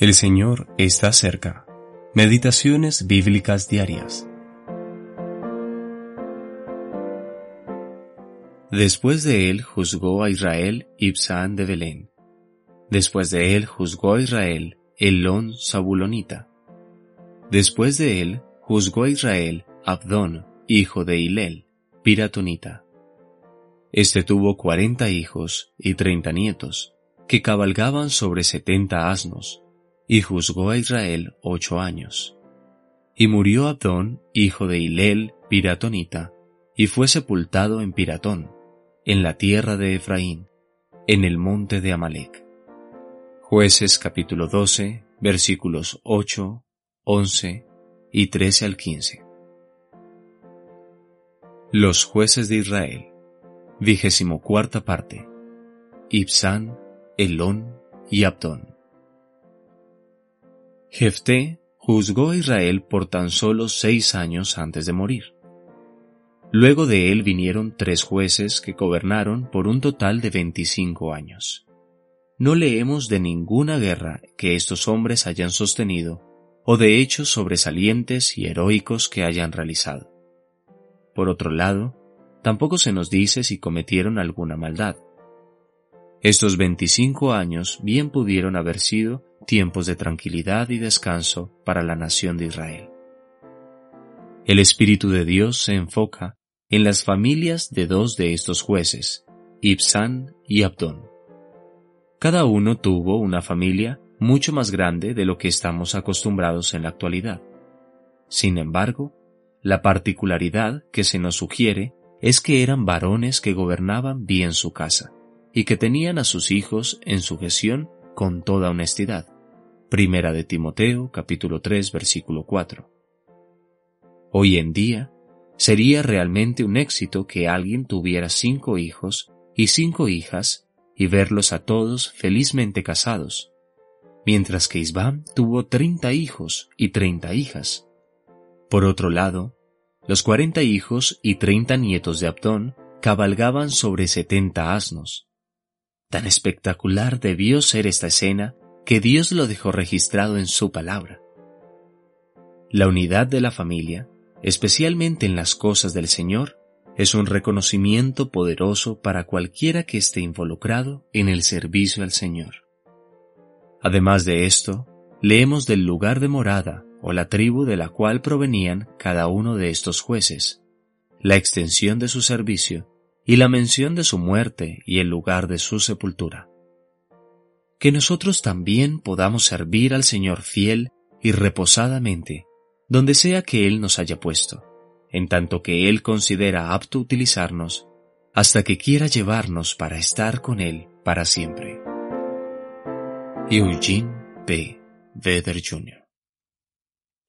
El Señor está cerca. Meditaciones bíblicas diarias. Después de él juzgó a Israel Ibsán de Belén. Después de él juzgó a Israel Elón Zabulonita. Después de él juzgó a Israel Abdón, hijo de Hilel, Piratonita. Este tuvo cuarenta hijos y treinta nietos, que cabalgaban sobre setenta asnos y juzgó a Israel ocho años. Y murió Abdón, hijo de Hilel, Piratonita, y fue sepultado en Piratón, en la tierra de Efraín, en el monte de Amalek. Jueces capítulo 12, versículos 8, 11 y 13 al 15. Los jueces de Israel, vigésimo cuarta parte, Ibsán, Elón y Abdón. Jefté juzgó a Israel por tan solo seis años antes de morir. Luego de él vinieron tres jueces que gobernaron por un total de veinticinco años. No leemos de ninguna guerra que estos hombres hayan sostenido o de hechos sobresalientes y heroicos que hayan realizado. Por otro lado, tampoco se nos dice si cometieron alguna maldad. Estos veinticinco años bien pudieron haber sido tiempos de tranquilidad y descanso para la nación de Israel. El Espíritu de Dios se enfoca en las familias de dos de estos jueces, Ibsán y Abdón. Cada uno tuvo una familia mucho más grande de lo que estamos acostumbrados en la actualidad. Sin embargo, la particularidad que se nos sugiere es que eran varones que gobernaban bien su casa y que tenían a sus hijos en sujeción con toda honestidad. Primera de Timoteo capítulo 3 versículo 4. Hoy en día, sería realmente un éxito que alguien tuviera cinco hijos y cinco hijas y verlos a todos felizmente casados, mientras que Isbam tuvo treinta hijos y treinta hijas. Por otro lado, los cuarenta hijos y treinta nietos de Abdón cabalgaban sobre setenta asnos. Tan espectacular debió ser esta escena que Dios lo dejó registrado en su palabra. La unidad de la familia, especialmente en las cosas del Señor, es un reconocimiento poderoso para cualquiera que esté involucrado en el servicio al Señor. Además de esto, leemos del lugar de morada o la tribu de la cual provenían cada uno de estos jueces, la extensión de su servicio y la mención de su muerte y el lugar de su sepultura que nosotros también podamos servir al Señor fiel y reposadamente, donde sea que Él nos haya puesto, en tanto que Él considera apto utilizarnos, hasta que quiera llevarnos para estar con Él para siempre. Eugene P. Vedder Jr.